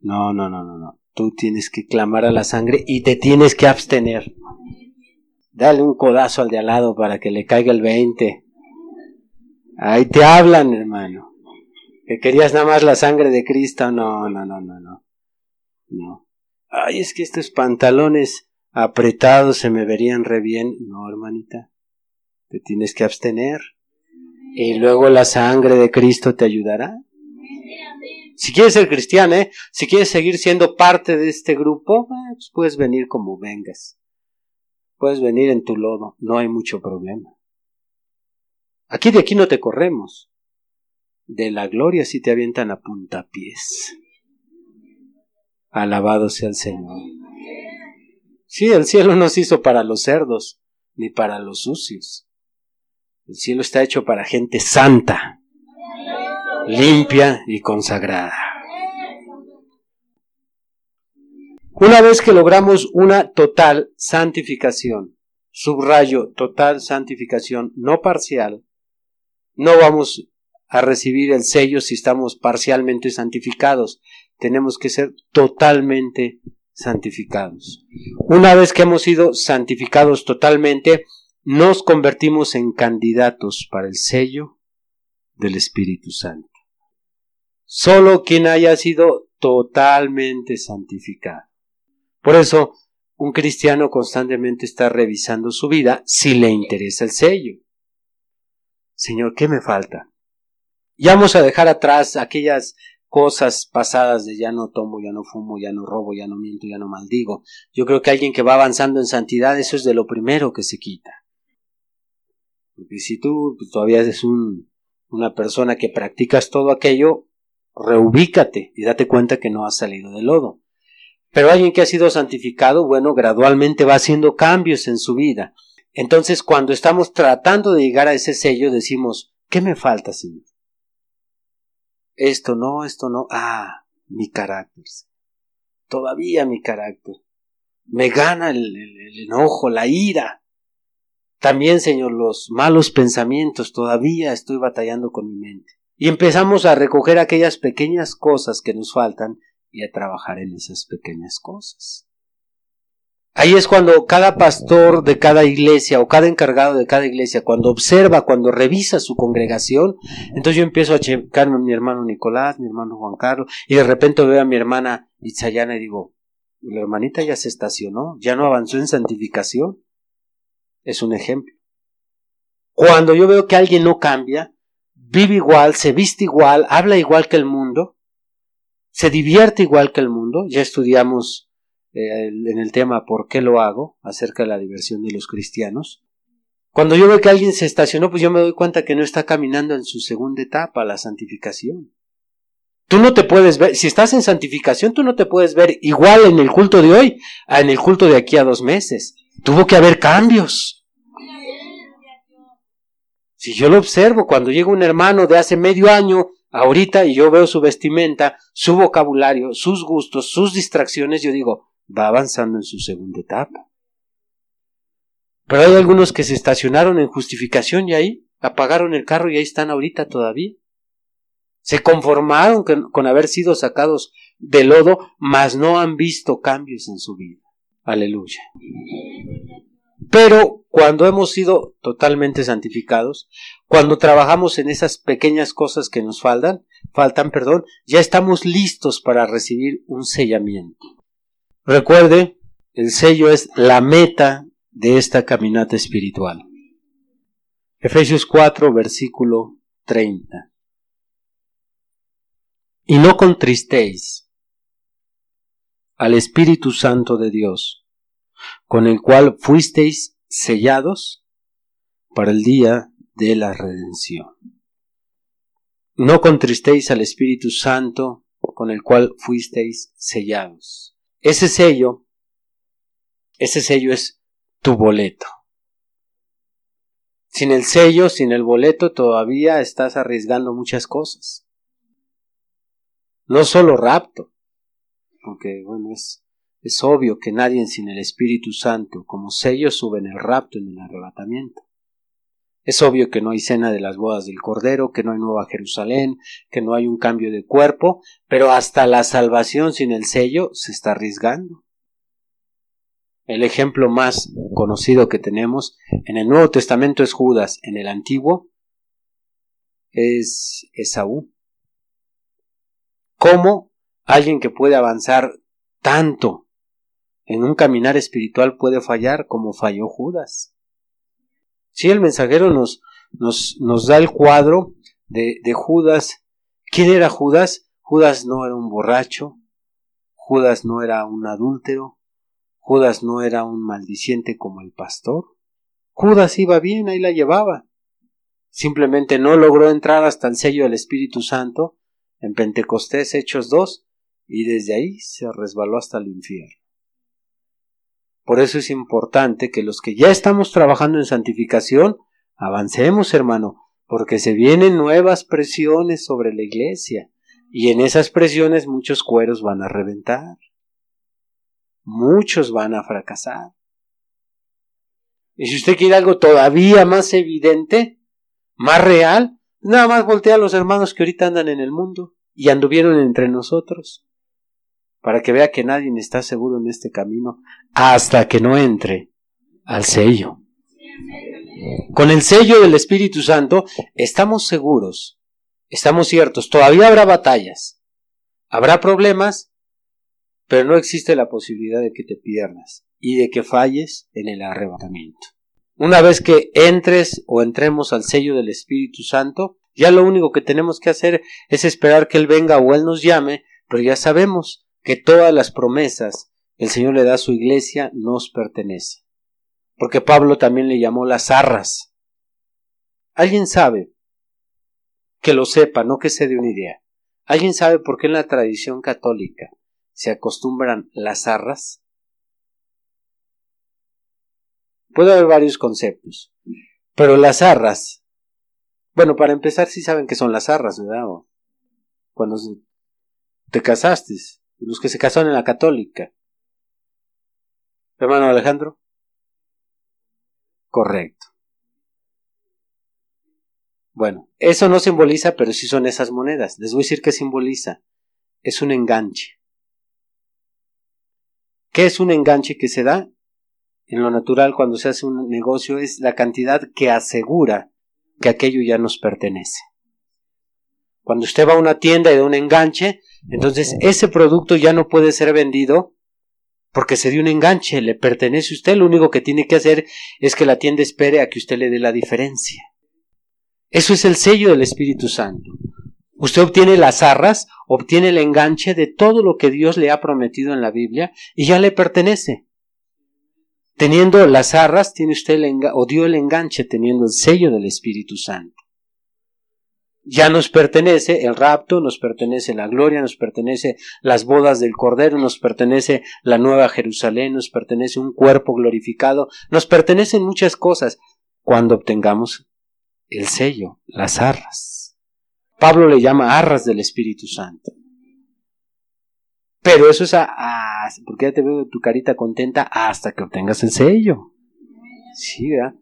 no, no, no, no, no. Tú tienes que clamar a la sangre y te tienes que abstener. Dale un codazo al de al lado para que le caiga el 20. Ahí te hablan, hermano. Que querías nada más la sangre de Cristo. No, no, no, no, no. No. Ay, es que estos pantalones apretados se me verían re bien. No, hermanita. Te tienes que abstener. Y luego la sangre de Cristo te ayudará. Si quieres ser cristiano, ¿eh? si quieres seguir siendo parte de este grupo, eh, pues puedes venir como vengas. Puedes venir en tu lodo, no hay mucho problema. Aquí de aquí no te corremos. De la gloria si te avientan a puntapiés. Alabado sea el Señor. Sí, el cielo no se hizo para los cerdos, ni para los sucios. El cielo está hecho para gente santa limpia y consagrada. Una vez que logramos una total santificación, subrayo, total santificación, no parcial, no vamos a recibir el sello si estamos parcialmente santificados. Tenemos que ser totalmente santificados. Una vez que hemos sido santificados totalmente, nos convertimos en candidatos para el sello del Espíritu Santo. Solo quien haya sido totalmente santificado. Por eso, un cristiano constantemente está revisando su vida si le interesa el sello. Señor, ¿qué me falta? Ya vamos a dejar atrás aquellas cosas pasadas de ya no tomo, ya no fumo, ya no robo, ya no miento, ya no maldigo. Yo creo que alguien que va avanzando en santidad, eso es de lo primero que se quita. Porque si tú todavía eres un, una persona que practicas todo aquello, reubícate y date cuenta que no has salido del lodo. Pero alguien que ha sido santificado, bueno, gradualmente va haciendo cambios en su vida. Entonces, cuando estamos tratando de llegar a ese sello, decimos, ¿qué me falta, Señor? Esto no, esto no. Ah, mi carácter. Todavía mi carácter. Me gana el, enojo, la ira. También, Señor, los malos pensamientos. Todavía estoy batallando con mi mente. Y empezamos a recoger aquellas pequeñas cosas que nos faltan y a trabajar en esas pequeñas cosas. Ahí es cuando cada pastor de cada iglesia o cada encargado de cada iglesia, cuando observa, cuando revisa su congregación, entonces yo empiezo a checarme a mi hermano Nicolás, mi hermano Juan Carlos, y de repente veo a mi hermana Itzayana y digo, la hermanita ya se estacionó, ya no avanzó en santificación. Es un ejemplo. Cuando yo veo que alguien no cambia, vive igual, se viste igual, habla igual que el mundo, se divierte igual que el mundo, ya estudiamos eh, en el tema ¿Por qué lo hago? acerca de la diversión de los cristianos. Cuando yo veo que alguien se estacionó, pues yo me doy cuenta que no está caminando en su segunda etapa, la santificación. Tú no te puedes ver, si estás en santificación, tú no te puedes ver igual en el culto de hoy a en el culto de aquí a dos meses. Tuvo que haber cambios. Si yo lo observo, cuando llega un hermano de hace medio año, ahorita, y yo veo su vestimenta, su vocabulario, sus gustos, sus distracciones, yo digo, va avanzando en su segunda etapa. Pero hay algunos que se estacionaron en justificación y ahí apagaron el carro y ahí están ahorita todavía. Se conformaron con, haber sido sacados del lodo, mas no han visto cambios en su vida. Aleluya. Pero cuando hemos sido totalmente santificados, cuando trabajamos en esas pequeñas cosas que nos faltan, faltan, perdón, ya estamos listos para recibir un sellamiento. Recuerde, el sello es la meta de esta caminata espiritual. Efesios 4, versículo 30. Y no contristéis al Espíritu Santo de Dios, con el cual fuisteis sellados para el día de la redención. No contristéis al Espíritu Santo, con el cual fuisteis sellados. Ese sello, ese sello es tu boleto. Sin el sello, sin el boleto, todavía estás arriesgando muchas cosas. No solo rapto, porque bueno, es, es obvio que nadie sin el Espíritu Santo como sello sube en el rapto, en el arrebatamiento. Es obvio que no hay cena de las bodas del Cordero, que no hay Nueva Jerusalén, que no hay un cambio de cuerpo, pero hasta la salvación sin el sello se está arriesgando. El ejemplo más conocido que tenemos en el Nuevo Testamento es Judas, en el Antiguo es Esaú. ¿Cómo alguien que puede avanzar tanto en un caminar espiritual puede fallar como falló Judas? Sí, el mensajero nos, nos, nos da el cuadro de, de Judas. ¿Quién era Judas? Judas no era un borracho, Judas no era un adúltero, Judas no era un maldiciente como el pastor. Judas iba bien, ahí la llevaba. Simplemente no logró entrar hasta el sello del Espíritu Santo en Pentecostés Hechos 2 y desde ahí se resbaló hasta el infierno. Por eso es importante que los que ya estamos trabajando en santificación, avancemos, hermano, porque se vienen nuevas presiones sobre la iglesia, y en esas presiones muchos cueros van a reventar. Muchos van a fracasar. Y si usted quiere algo todavía más evidente, más real, nada más voltea a los hermanos que ahorita andan en el mundo y anduvieron entre nosotros para que vea que nadie está seguro en este camino hasta que no entre al sello. Con el sello del Espíritu Santo estamos seguros, estamos ciertos, todavía habrá batallas, Habrá problemas, pero no existe la posibilidad de que te pierdas y de que falles en el arrebatamiento. Una vez que entres o entremos al sello del Espíritu Santo, ya lo único que tenemos que hacer es esperar que Él venga o Él nos llame, pero ya sabemos que todas las promesas el Señor le da a su iglesia nos pertenece. Porque Pablo también le llamó las arras. ¿Alguien sabe? Que lo sepa, no que se dé una idea. ¿Alguien sabe por qué en la tradición católica se acostumbran las arras? Puede haber varios conceptos, pero las arras, bueno, para empezar sí saben que son las arras, ¿verdad? Cuando te casaste, los que se casaron en la católica. Hermano Alejandro. Correcto. Bueno, eso no simboliza, pero sí son esas monedas. Les voy a decir qué simboliza. Es un enganche. ¿Qué es un enganche que se da? En lo natural, cuando se hace un negocio, es la cantidad que asegura que aquello ya nos pertenece. Cuando usted va a una tienda y da un enganche, entonces ese producto ya no puede ser vendido porque se dio un enganche, le pertenece a usted, lo único que tiene que hacer es que la tienda espere a que usted le dé la diferencia. Eso es el sello del Espíritu Santo. Usted obtiene las arras, obtiene el enganche de todo lo que Dios le ha prometido en la Biblia y ya le pertenece. Teniendo las arras, tiene usted o dio el enganche teniendo el sello del Espíritu Santo. Ya nos pertenece el rapto, nos pertenece la gloria, nos pertenece las bodas del Cordero, nos pertenece la nueva Jerusalén, nos pertenece un cuerpo glorificado, nos pertenecen muchas cosas cuando obtengamos el sello, las arras. Pablo le llama arras del Espíritu Santo. Pero eso es a, porque ya te veo tu carita contenta hasta que obtengas el sello. Sí, ¿verdad?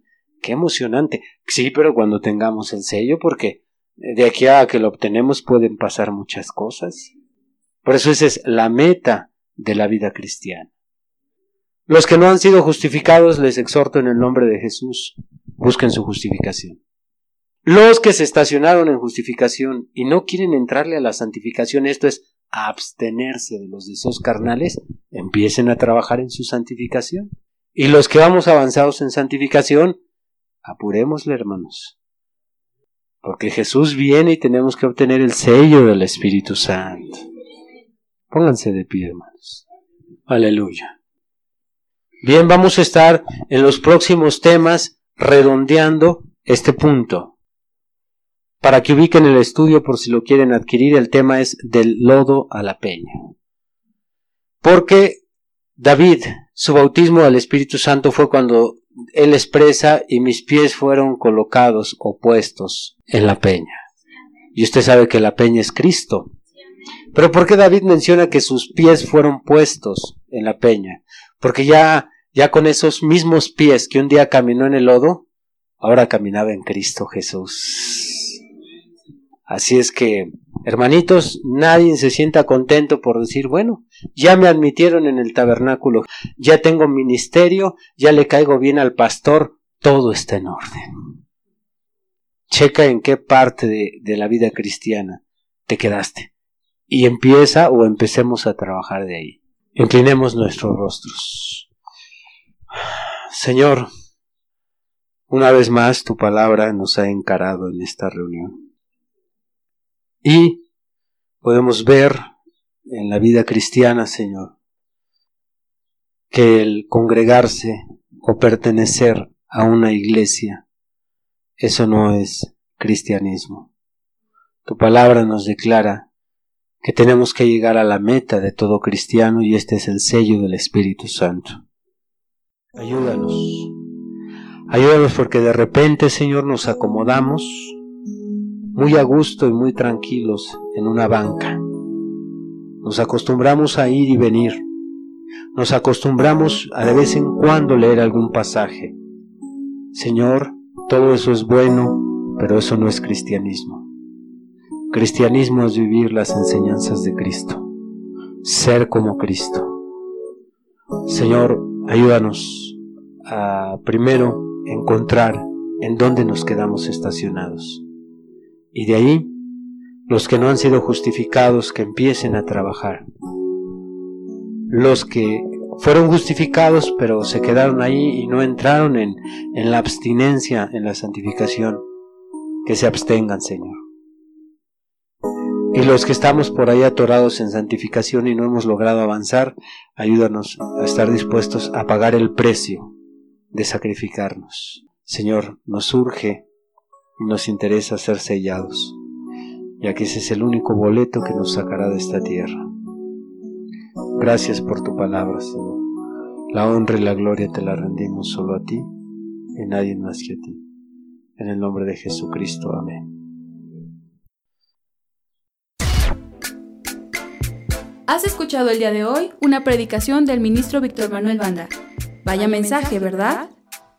Qué emocionante. Sí, pero cuando tengamos el sello, porque de aquí a que lo obtenemos pueden pasar muchas cosas. Por eso esa es la meta de la vida cristiana. Los que no han sido justificados les exhorto en el nombre de Jesús, busquen su justificación. Los que se estacionaron en justificación y no quieren entrarle a la santificación, esto es abstenerse de los deseos carnales, empiecen a trabajar en su santificación. Y los que vamos avanzados en santificación, apurémosle, hermanos. Porque Jesús viene y tenemos que obtener el sello del Espíritu Santo. Pónganse de pie, hermanos. Aleluya. Bien, vamos a estar en los próximos temas redondeando este punto. Para que ubiquen el estudio por si lo quieren adquirir, el tema es del lodo a la peña. Porque David, su bautismo al Espíritu Santo fue cuando él expresa y mis pies fueron colocados o puestos en la peña. Y usted sabe que la peña es Cristo. Pero ¿por qué David menciona que sus pies fueron puestos en la peña? Porque ya, ya con esos mismos pies que un día caminó en el lodo, ahora caminaba en Cristo Jesús. Así es que, hermanitos, nadie se sienta contento por decir, bueno, ya me admitieron en el tabernáculo, ya tengo ministerio, ya le caigo bien al pastor, todo está en orden. Checa en qué parte de, de la vida cristiana te quedaste y empieza o empecemos a trabajar de ahí. Inclinemos nuestros rostros. Señor, una vez más tu palabra nos ha encarado en esta reunión. Y podemos ver en la vida cristiana, Señor, que el congregarse o pertenecer a una iglesia, eso no es cristianismo. Tu palabra nos declara que tenemos que llegar a la meta de todo cristiano y este es el sello del Espíritu Santo. Ayúdanos. Ayúdanos porque de repente, Señor, nos acomodamos muy a gusto y muy tranquilos en una banca. Nos acostumbramos a ir y venir. Nos acostumbramos a de vez en cuando leer algún pasaje. Señor, todo eso es bueno, pero eso no es cristianismo. Cristianismo es vivir las enseñanzas de Cristo, ser como Cristo. Señor, ayúdanos a primero encontrar en dónde nos quedamos estacionados y de ahí Los que no han sido justificados, que empiecen a trabajar. Los que fueron justificados pero se quedaron ahí y no entraron en, en la abstinencia, en la santificación, que se abstengan, Señor. Y los que estamos por ahí atorados en santificación y no hemos logrado avanzar, ayúdanos a estar dispuestos a pagar el precio de sacrificarnos. Señor, nos urge y nos interesa ser sellados, ya que ese es el único boleto que nos sacará de esta tierra. Gracias por tu palabra, Señor. La honra y la gloria te la rendimos solo a ti y nadie más que a ti. En el nombre de Jesucristo. Amén. Has escuchado el día de hoy una predicación del ministro Víctor Manuel Banda. Vaya mensaje, ¿verdad?